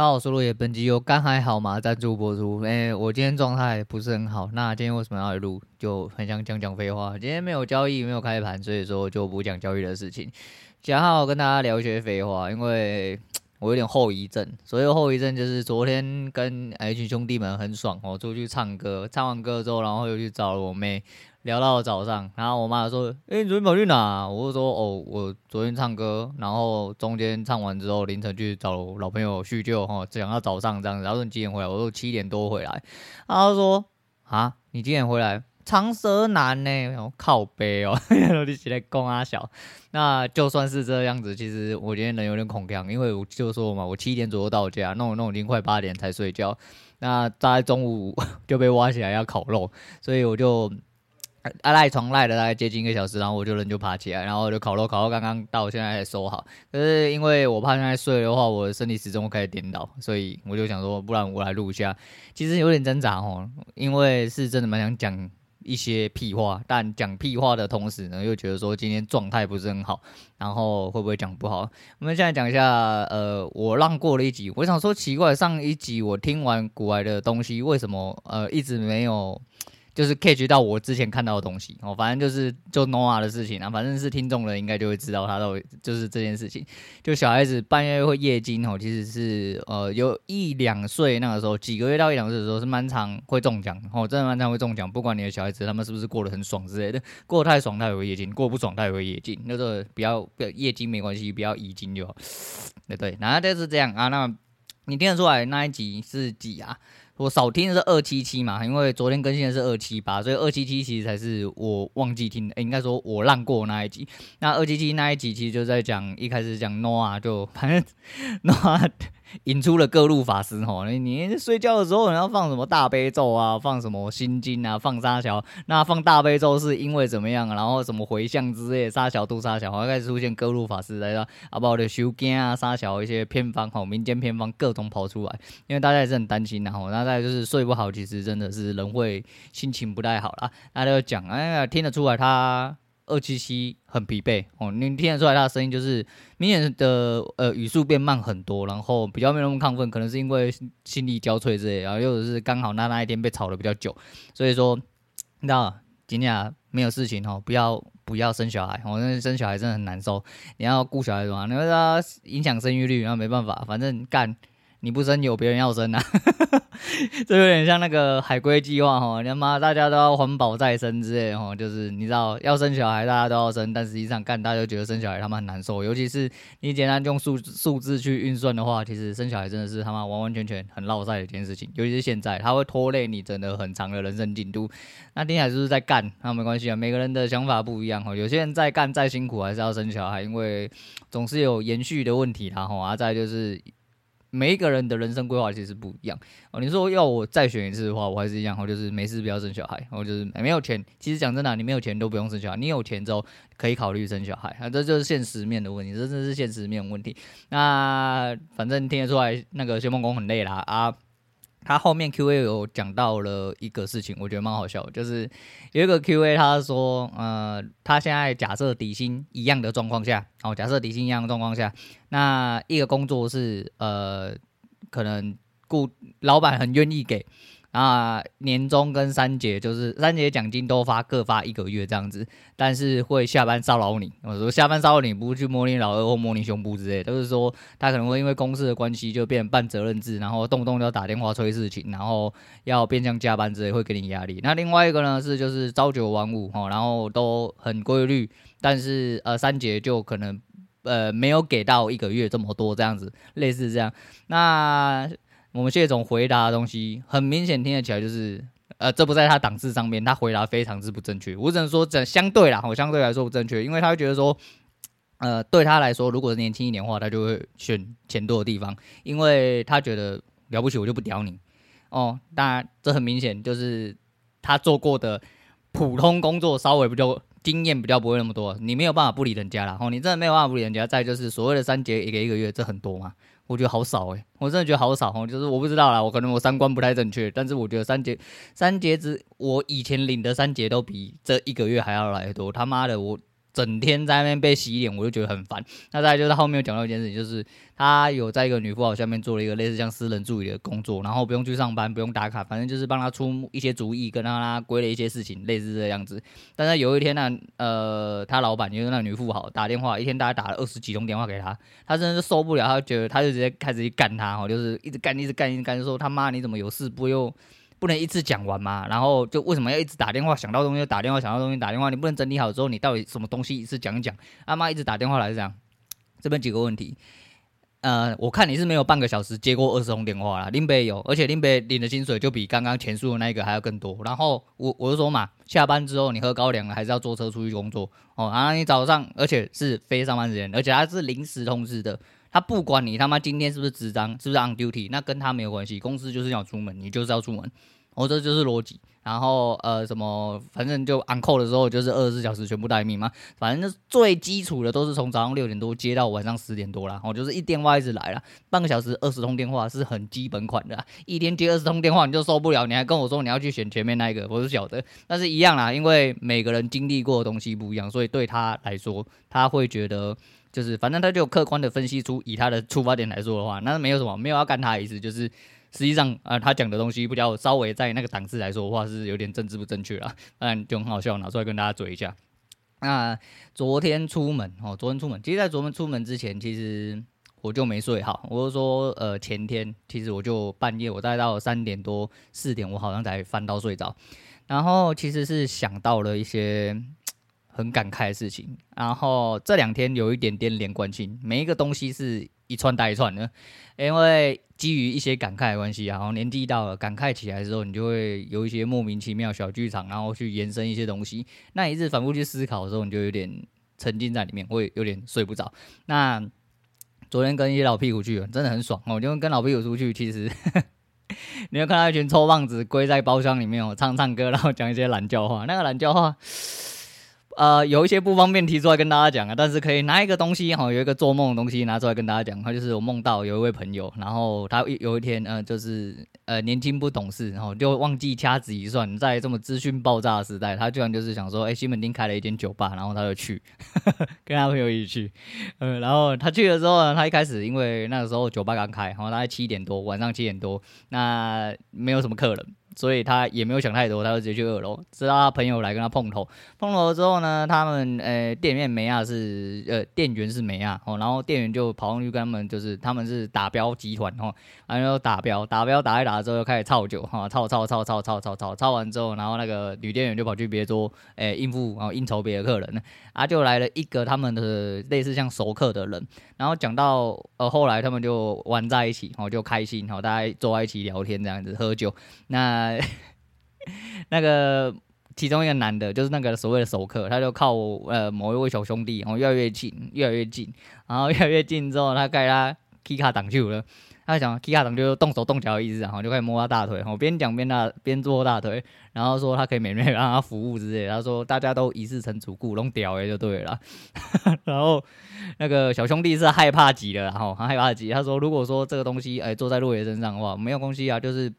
大家好，我是陆野，本集由肝还好吗赞助播出。哎、我今天状态不是很好，那今天为什么要来录？就很想讲讲废话。今天没有交易，没有开盘，所以说就不讲交易的事情。想好跟大家聊一些废话，因为我有点后遗症。所谓后遗症就是昨天跟一群兄弟们很爽哦，出去唱歌，唱完歌之后，然后又去找了我妹。聊到早上，然后我妈说：“哎、你昨天跑去哪？”我就说：“哦，我昨天唱歌，然后中间唱完之后，凌晨去找老朋友叙旧，哈，讲到早上这样子。然后说你几点回来？我说七点多回来。他说：“啊，你几点回来？长舌男呢？然后靠北哦，你起来供阿小。那就算是这样子，其实我今天人有点恐慌，因为我就说嘛，我七点左右到家，弄弄已经快八点才睡觉。那大概中午 就被挖起来要烤肉，所以我就。”啊赖床赖了大概接近一个小时，然后我就人就爬起来，然后就烤肉烤到刚刚到现在才收好。可是因为我怕现在睡的话，我的身体始终会开始颠倒，所以我就想说，不然我来录一下。其实有点挣扎哦，因为是真的蛮想讲一些屁话，但讲屁话的同时呢，又觉得说今天状态不是很好，然后会不会讲不好？我们现在讲一下，呃，我让过了一集，我想说奇怪，上一集我听完古来的东西，为什么呃一直没有？就是 catch 到我之前看到的东西哦，反正就是就 Noah 的事情啊，反正是听众的应该就会知道他都就是这件事情。就小孩子半夜会夜惊哦，其实是呃有一两岁那个时候，几个月到一两岁的时候是蛮常会中奖哦，真的蛮常会中奖。不管你的小孩子他们是不是过得很爽之类的，过得太爽他也会夜惊，过不爽他也会夜惊。那个不要不要夜惊没关系，不要遗精就好。对对，然后就是这样啊。那你听得出来那一集是几啊？我少听的是二七七嘛，因为昨天更新的是二七八，所以二七七其实才是我忘记听的，欸、应该说我让过那一集。那二七七那一集其实就在讲一开始讲 Noah，就反正 Noah。引出了各路法师吼，你你睡觉的时候你要放什么大悲咒啊，放什么心经啊，放沙桥，那放大悲咒是因为怎么样？然后什么回向之类，沙小度沙小，好像开始出现各路法师来了，啊，包括修经啊，沙小一些偏方吼，民间偏方各种跑出来，因为大家也是很担心的吼，那大家就是睡不好，其实真的是人会心情不太好啦。大家就讲，哎呀，听得出来他。二七七很疲惫哦，你听得出来他的声音就是明显的呃语速变慢很多，然后比较没那么亢奋，可能是因为心力交瘁之类，然后又是刚好那那一天被吵得比较久，所以说你知道今天啊没有事情哦，不要不要生小孩，哦，那生小孩真的很难受，你要顾小孩什么，你会说影响生育率，然后没办法，反正干。你不生有别人要生啊，这有点像那个海龟计划哈，你他妈大家都要环保再生之类哈，就是你知道要生小孩大家都要生，但实际上干大家都觉得生小孩他妈很难受，尤其是你简单用数数字去运算的话，其实生小孩真的是他妈完完全全很落赛的一件事情，尤其是现在他会拖累你整的很长的人生进度。那听起来就是在干，那没关系啊，每个人的想法不一样哈，有些人在干再辛苦还是要生小孩，因为总是有延续的问题啦哈，啊再就是。每一个人的人生规划其实不一样哦。你说要我再选一次的话，我还是一样，我就是没事不要生小孩，我就是没有钱。其实讲真的，你没有钱都不用生小孩，你有钱之后可以考虑生小孩啊，这就是现实面的问题，这真的是现实面问题。那反正听得出来，那个谢梦工很累啦啊。他后面 Q&A 有讲到了一个事情，我觉得蛮好笑，就是有一个 Q&A，他说，呃，他现在假设底薪一样的状况下，哦，假设底薪一样的状况下，那一个工作是，呃，可能雇老板很愿意给。啊，年终跟三节就是三节奖金都发，各发一个月这样子，但是会下班骚扰你。我说下班骚扰你，不去摸你老二或摸你胸部之类，都是说他可能会因为公司的关系就变半责任制，然后动不动就要打电话催事情，然后要变相加班之类，会给你压力。那另外一个呢是就是朝九晚五哈，然后都很规律，但是呃三节就可能呃没有给到一个月这么多这样子，类似这样。那。我们谢总回答的东西很明显听得起来就是，呃，这不在他档次上面，他回答非常之不正确。我只能说这相对啦，我相对来说不正确，因为他会觉得说，呃，对他来说，如果年轻一点的话，他就会选钱多的地方，因为他觉得了不起，我就不屌你哦。当然，这很明显就是他做过的普通工作稍微比较经验比较不会那么多，你没有办法不理人家啦。哦，你真的没有办法不理人家。再就是所谓的三节一个一个月，这很多嘛？我觉得好少哎、我真的觉得好少哦。就是我不知道啦，我可能我三观不太正确，但是我觉得三节三节子，我以前领的三节都比这一个月还要来得多。他妈的，我整天在那边被洗脸，我就觉得很烦。那再就是后面有讲到一件事情，就是他有在一个女富豪下面做了一个类似像私人助理的工作，然后不用去上班，不用打卡，反正就是帮他出一些主意，跟他他归了一些事情，类似这样子。但是有一天呢，呃，他老板就是那女富豪打电话，一天大概打了二十几通电话给他，他真的是受不了，他觉得他就直接开始去干他哦，就是一直干，一直干，一直干，就说他妈你怎么有事不用？不能一次讲完嘛，然后就为什么要一直打电话？想到东西就打电话，想到东西打电话，你不能整理好之后，你到底什么东西一次讲一讲？阿妈一直打电话来是这样，这边几个问题，呃，我看你是没有半个小时接过二十通电话啦，林北有，而且林北领的薪水就比刚刚前述的那一个还要更多。然后我我就说嘛，下班之后你喝高粱了，还是要坐车出去工作哦。然后你早上，而且是非上班时间，而且他是临时通知的，他不管你他妈今天是不是值班，是不是 on duty，那跟他没有关系，公司就是要出门，你就是要出门。我、哦、这就是逻辑，然后呃什么，反正就 on call 的时候就是二十四小时全部待命嘛，反正最基础的都是从早上六点多接到晚上十点多啦。我、哦、就是一电话一直来了，半个小时二十通电话是很基本款的，一天接二十通电话你就受不了，你还跟我说你要去选前面那一个，我是晓得，但是一样啦，因为每个人经历过的东西不一样，所以对他来说他会觉得就是反正他就客观的分析出以他的出发点来说的话，那没有什么没有要干他的意思，就是。实际上，啊、他讲的东西比较稍微在那个档次来说的话，是有点政治不正确了，当然就很好笑，拿出来跟大家嘴一下。那昨天出门哦，昨天出门，其实，在昨天出门之前，其实我就没睡好。我就说，呃，前天其实我就半夜，我大概到三点多四点，我好像才翻到睡着。然后其实是想到了一些很感慨的事情。然后这两天有一点点连贯性，每一个东西是一串带一串的，因为。基于一些感慨的关系啊，然后年纪到了，感慨起来的时候，你就会有一些莫名其妙小剧场，然后去延伸一些东西。那一次反复去思考的时候，你就有点沉浸在里面，会有点睡不着。那昨天跟一些老屁股去，真的很爽哦。因为跟老屁股出去，其实 你会看到一群臭胖子归在包厢里面哦，唱唱歌，然后讲一些懒叫话。那个懒叫话。呃，有一些不方便提出来跟大家讲啊，但是可以拿一个东西哈，有一个做梦的东西拿出来跟大家讲。他就是我梦到有一位朋友，然后他有一天呃，就是呃年轻不懂事，然后就忘记掐指一算，在这么资讯爆炸的时代，他居然就是想说，哎，西门町开了一间酒吧，然后他就去呵呵 跟他朋友一起去，呃，然后他去了之后呢，他一开始因为那个时候酒吧刚开，然后大概七点多，晚上七点多，那没有什么客人。所以他也没有想太多，他就直接去二楼，直到他朋友来跟他碰头。碰头之后呢，他们呃店面梅亚是呃店员是梅亚哦，然后店员就跑上去跟他们，就是他们是打标集团哦，然后打标打标打一打之后，就开始操酒哈，操操操操操操操操完之后，然后那个女店员就跑去别桌诶应付然后应酬别的客人，啊就来了一个他们的类似像熟客的人，然后讲到呃后来他们就玩在一起，然后就开心，然后大家坐在一起聊天这样子喝酒，那。那个其中一个男的，就是那个所谓的熟客，他就靠呃某一位小兄弟，然后越来越近，越来越近，然后越来越近之后，他盖他 K 卡挡住了。他讲 K 卡挡就动手动脚的意思，然后就开始摸他大腿，然后边讲边大边做大腿，然后说他可以免费让他服务之类。他说大家都一世成主顾，弄屌诶就对了。然后那个小兄弟是害怕极了，然后他害怕极，他说如果说这个东西哎坐在洛爷身上的话，没有东西啊，就是。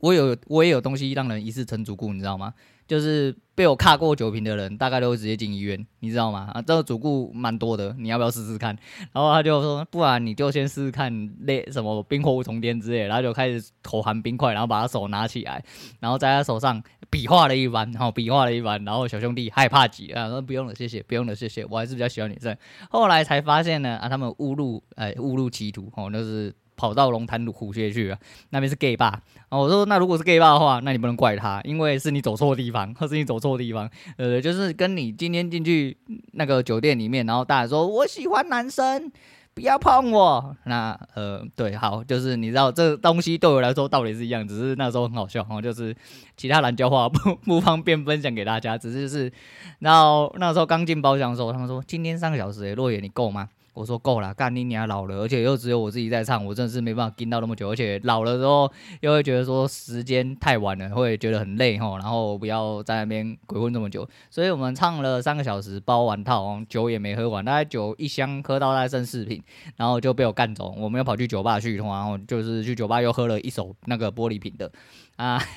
我有我也有东西让人一世成主顾，你知道吗？就是被我卡过酒瓶的人，大概都会直接进医院，你知道吗？啊，这个主顾蛮多的，你要不要试试看？然后他就说，不然你就先试试看那什么冰火五重天之类，然后就开始口含冰块，然后把他手拿起来，然后在他手上比划了一番，然后比划了一番，然后小兄弟害怕极了，说不用了，谢谢，不用了，谢谢，我还是比较喜欢女生。后来才发现呢，啊，他们误入哎误入歧途，哦，那是。跑到龙潭虎穴去了，那边是 gay 吧？哦，我说那如果是 gay 吧的话，那你不能怪他，因为是你走错地方，或 是你走错地方。呃，就是跟你今天进去那个酒店里面，然后大家说我喜欢男生，不要碰我。那呃，对，好，就是你知道这东西对我来说道理是一样，只是那时候很好笑哦，就是其他懒叫话不不方便分享给大家，只是是，然后那时候刚进包厢的时候，他们说今天三个小时，诶，洛野你够吗？我说够了，干你娘老了，而且又只有我自己在唱，我真的是没办法盯到那么久，而且老了之后又会觉得说时间太晚了，会觉得很累吼，然后不要在那边鬼混这么久，所以我们唱了三个小时，包完套，酒也没喝完，大概酒一箱喝到大概剩四瓶，然后就被我干走，我们又跑去酒吧去，然后就是去酒吧又喝了一手那个玻璃瓶的啊。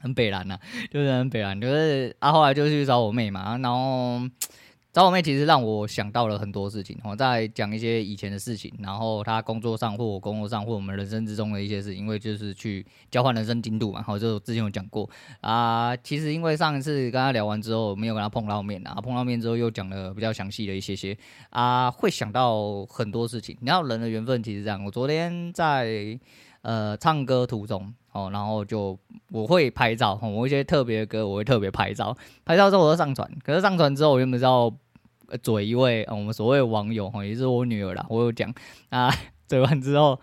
很北蓝呐，就是很北蓝，就是啊，后来就去找我妹嘛，然后。找我妹其实让我想到了很多事情，我在讲一些以前的事情，然后她工作上或我工作上或我们人生之中的一些事，因为就是去交换人生进度嘛，好，就之前有讲过啊。其实因为上一次跟她聊完之后，没有跟她碰到面啊，碰到面之后又讲了比较详细的一些些啊，会想到很多事情。你知道人的缘分其实这样，我昨天在呃唱歌途中哦，然后就我会拍照，我一些特别的歌我会特别拍照，拍照之后我就上传，可是上传之后我原本知道。嘴一位，我们所谓网友哈，也是我女儿啦。我有讲啊，嘴完之后，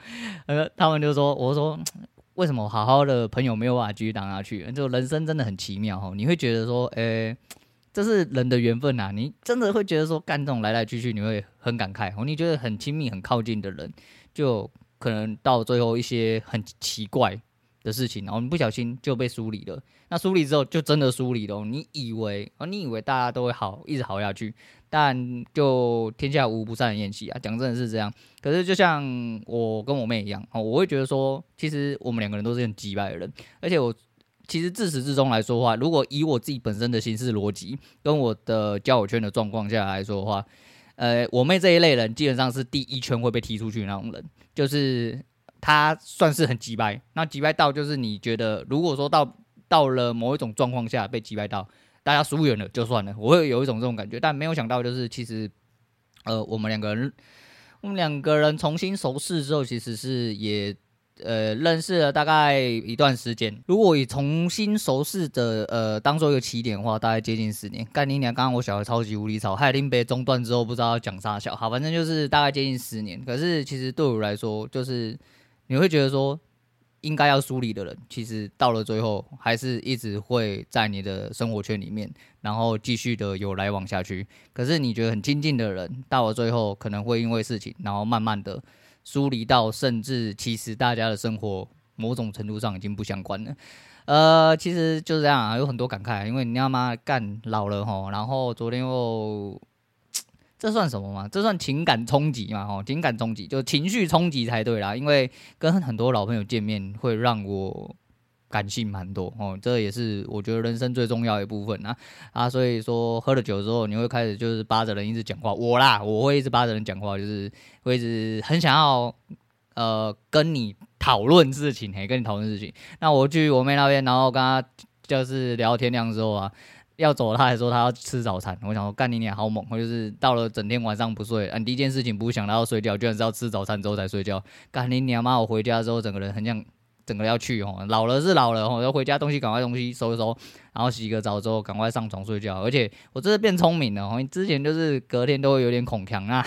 呃，他们就说，我说为什么好好的朋友没有办法继续当下去？就人生真的很奇妙哈，你会觉得说，诶、这是人的缘分呐。你真的会觉得说，干这种来来去去，你会很感慨哦。你觉得很亲密、很靠近的人，就可能到最后一些很奇怪的事情，然后你不小心就被疏离了。那疏离之后，就真的疏离了。你以为啊，你以为大家都会好，一直好下去。但就天下无不散的宴席啊，讲真的是这样。可是就像我跟我妹一样哦，我会觉得说，其实我们两个人都是很机掰的人。而且我其实自始至终来说的话，如果以我自己本身的行事逻辑跟我的交友圈的状况下来说的话，呃，我妹这一类人基本上是第一圈会被踢出去那种人，就是她算是很机掰。那机掰到就是你觉得，如果说到到了某一种状况下被击败到。大家疏远了就算了，我会有一种这种感觉，但没有想到就是其实，呃，我们两个人，我们两个人重新熟识之后，其实是也呃认识了大概一段时间。如果以重新熟识的呃当做一个起点的话，大概接近十年。干你娘！刚刚我小孩超级无敌吵，海林杯中断之后不知道要讲啥小，好，反正就是大概接近十年。可是其实对我来说，就是你会觉得说。应该要疏离的人，其实到了最后，还是一直会在你的生活圈里面，然后继续的有来往下去。可是你觉得很亲近的人，到了最后可能会因为事情，然后慢慢的疏离到，甚至其实大家的生活某种程度上已经不相关了。呃，其实就是这样啊，有很多感慨，因为你要妈干老了吼，然后昨天又。这算什么吗？这算情感冲击嘛？哦，情感冲击就情绪冲击才对啦。因为跟很多老朋友见面，会让我感性蛮多哦。这也是我觉得人生最重要的一部分啊啊！所以说喝了酒之后，你会开始就是扒着人一直讲话。我啦，我会一直扒着人讲话，就是会一直很想要呃跟你讨论事情，嘿，跟你讨论事情。那我去我妹那边，然后跟她就是聊天亮之后啊。要走，他还说他要吃早餐。我想说，干你娘好猛！我就是到了整天晚上不睡，嗯，第一件事情不想到要睡觉，居然是要吃早餐之后才睡觉。干你娘妈！我回家之后，整个人很想，整个要去哦。老了是老了哦，要回家东西赶快东西收一收，然后洗个澡之后赶快上床睡觉。而且我真的变聪明了哦，之前就是隔天都会有点恐强啊。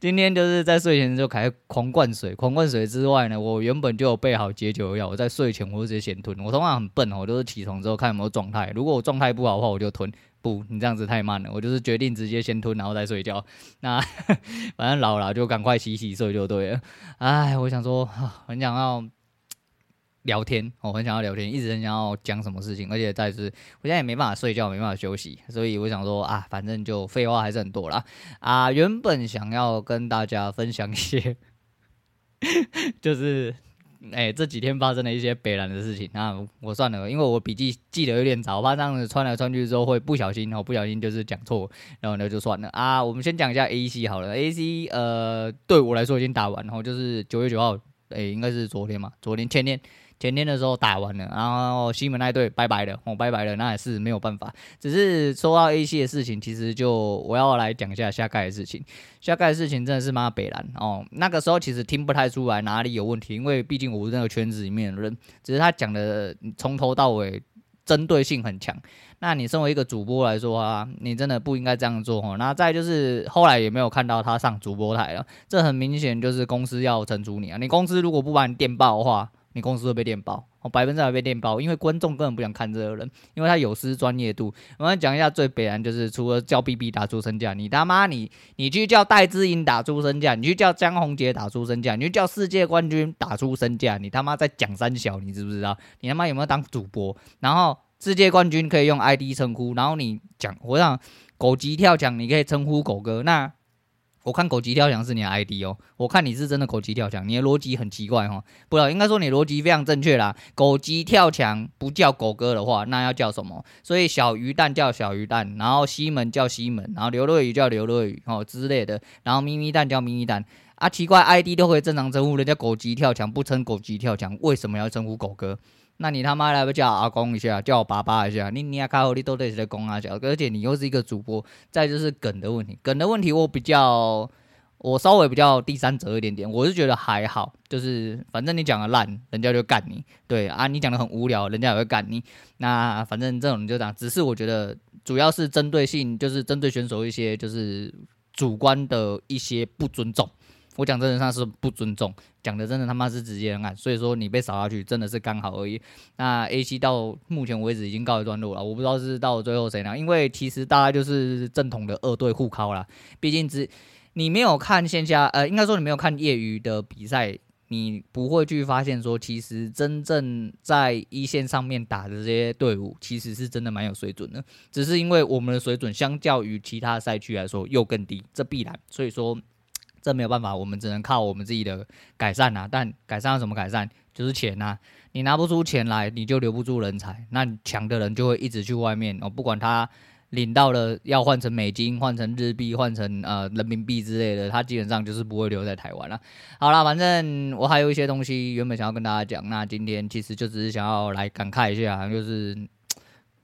今天就是在睡前就开狂灌水，狂灌水之外呢，我原本就有备好解酒药。我在睡前我就直接先吞。我通常很笨哦，我都是起床之后看有没有状态。如果我状态不好的话，我就吞。不，你这样子太慢了，我就是决定直接先吞，然后再睡觉。那 反正老了就赶快洗洗睡就对了。哎，我想说，很想要。聊天，我很想要聊天，一直很想要讲什么事情，而且再是，我现在也没办法睡觉，没办法休息，所以我想说啊，反正就废话还是很多啦。啊。原本想要跟大家分享一些，就是哎、这几天发生的一些北烂的事情。那我算了，因为我笔记记得有点早，怕这样子穿来穿去之后会不小心，我不小心就是讲错，然后呢就算了啊。我们先讲一下 A C 好了，A C 呃对我来说已经打完，然后就是九月九号，哎、应该是昨天嘛，昨天前天。前天的时候打完了，然后西门那队拜拜了，哦、拜拜了，那也是没有办法。只是说到 A C 的事情，其实就我要来讲一下下盖的事情。下盖的事情真的是妈北蓝哦。那个时候其实听不太出来哪里有问题，因为毕竟我是那个圈子里面的人。只是他讲的从头到尾针对性很强。那你身为一个主播来说啊，你真的不应该这样做哦。那再就是后来也没有看到他上主播台了，这很明显就是公司要惩处你啊。你公司如果不把你电爆的话，你公司会被电爆，哦，百分之百被电爆，因为观众根本不想看这个人，因为他有失专业度。我们讲一下最北然，就是除了叫 BB 打出身价，你他妈你你去叫戴志颖打出身价，你去叫江宏杰打出身价，你去叫世界冠军打出身价，你他妈在讲三小，你知不知道？你他妈有没有当主播？然后世界冠军可以用 ID 称呼，然后你讲我想狗急跳墙，你可以称呼狗哥那。我看狗急跳墙是你的 ID 哦，我看你是真的狗急跳墙，你的逻辑很奇怪哦。不，应该说你逻辑非常正确啦。狗急跳墙不叫狗哥的话，那要叫什么？所以小鱼蛋叫小鱼蛋，然后西门叫西门，然后刘乐宇叫刘乐宇哦之类的，然后咪咪蛋叫咪咪蛋啊，奇怪 ID 都可以正常称呼人家狗急跳墙，不称狗急跳墙，为什么要称呼狗哥？那你他妈来不叫阿公一下，叫我爸爸一下，你你阿卡你都得是在公阿叫，而且你又是一个主播，再就是梗的问题，梗的问题我比较，我稍微比较第三者一点点，我是觉得还好，就是反正你讲的烂，人家就干你，对啊，你讲的很无聊，人家也会干你，那反正这种就这样，只是我觉得主要是针对性，就是针对选手一些就是主观的一些不尊重。我讲真的上是不尊重，讲的真的他妈是直接人案，所以说你被扫下去真的是刚好而已。那 A C 到目前为止已经告一段落了，我不知道是到最后谁拿，因为其实大概就是正统的二队互敲啦。毕竟只你没有看线下，呃，应该说你没有看业余的比赛，你不会去发现说，其实真正在一线上面打的这些队伍，其实是真的蛮有水准的。只是因为我们的水准相较于其他赛区来说又更低，这必然。所以说。这没有办法，我们只能靠我们自己的改善呐、但改善要怎么改善？就是钱呐、啊。你拿不出钱来，你就留不住人才。那强的人就会一直去外面哦，不管他领到了要换成美金、换成日币、换成呃人民币之类的，他基本上就是不会留在台湾了。好了，反正我还有一些东西原本想要跟大家讲，那今天其实就只是想要来感慨一下，就是。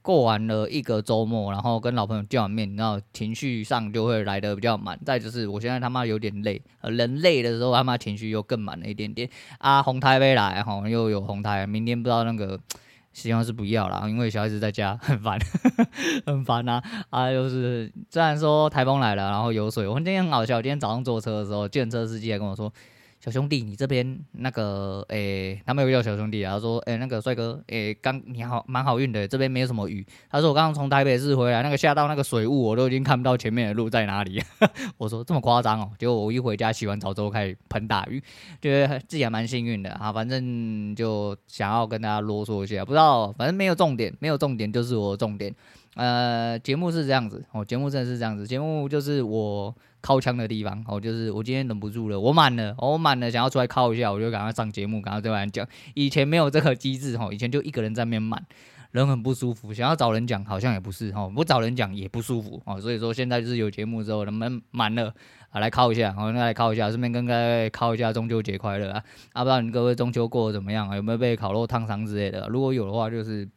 过完了一个周末，然后跟老朋友见完面，然后情绪上就会来得比较满。再就是我现在他妈有点累，人累的时候他妈情绪又更满了一点点。啊，红台没来哈，又有红台，明天不知道那个，希望是不要了，因为小孩子在家很烦，很烦呐。啊，就是虽然说台风来了，然后有水，我今天很好笑，今天早上坐车的时候，计程车司机还跟我说。小兄弟，你这边那个，诶、他没有叫小兄弟啊，他说，诶、那个帅哥，诶、刚你好，蛮好运的，这边没有什么雨。他说我刚刚从台北市回来，那个下到那个水雾，我都已经看不到前面的路在哪里。我说这么夸张哦，结果我一回家洗完澡之后开始喷大雨，觉得自己还蛮幸运的啊。反正就想要跟大家啰嗦一下，不知道，反正没有重点，没有重点就是我的重点。呃，节目是这样子哦，节目真的是这样子，节目就是我。靠枪的地方，哦，就是我今天忍不住了，我满了，我满了，想要出来靠一下，我就赶快上节目，赶快对外讲。以前没有这个机制，哦，以前就一个人在那边满，人很不舒服，想要找人讲，好像也不是，哦，不找人讲也不舒服，哦，所以说现在就是有节目之后，人们满了，啊，来靠一下，好，来靠一下，顺便跟各位靠一下中秋节快乐啊，啊，不知道你各位中秋过得怎么样啊？有没有被烤肉烫伤之类的？如果有的话，就是。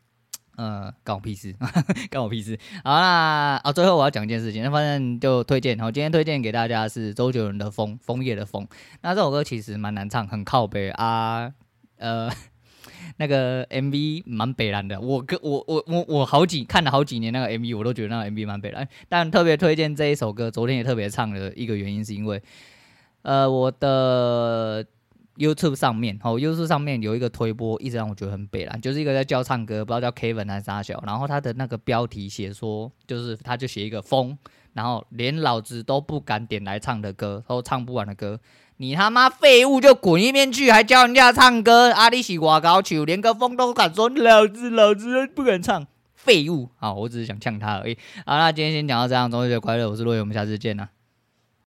呃，干我屁事，干我屁事。好，那啊，最后我要讲一件事情，那反正就推荐。好，今天推荐给大家是周杰伦的《枫》，枫叶的枫。那这首歌其实蛮难唱，很靠北啊。呃，那个 MV 蛮北烂的。我跟我我我我好几看了好几年那个 MV，我都觉得那个 MV 蛮北烂。但特别推荐这一首歌，昨天也特别唱的一个原因是因为，呃，我的。YouTube 上面，哦，YouTube 上面有一个推播，一直让我觉得很北蓝，就是一个在教唱歌，不知道叫 Kevin 还是啥小，然后他的那个标题写说，就是他就写一个风，然后连老子都不敢点来唱的歌，都唱不完的歌，你他妈废物就滚一边去，还教人家唱歌，阿里西瓜高球，连个风都敢说，老子老子不敢唱，废物，好，我只是想呛他而已，好，那今天先讲到这样，中秋节快乐，我是洛伟，我们下次见啦。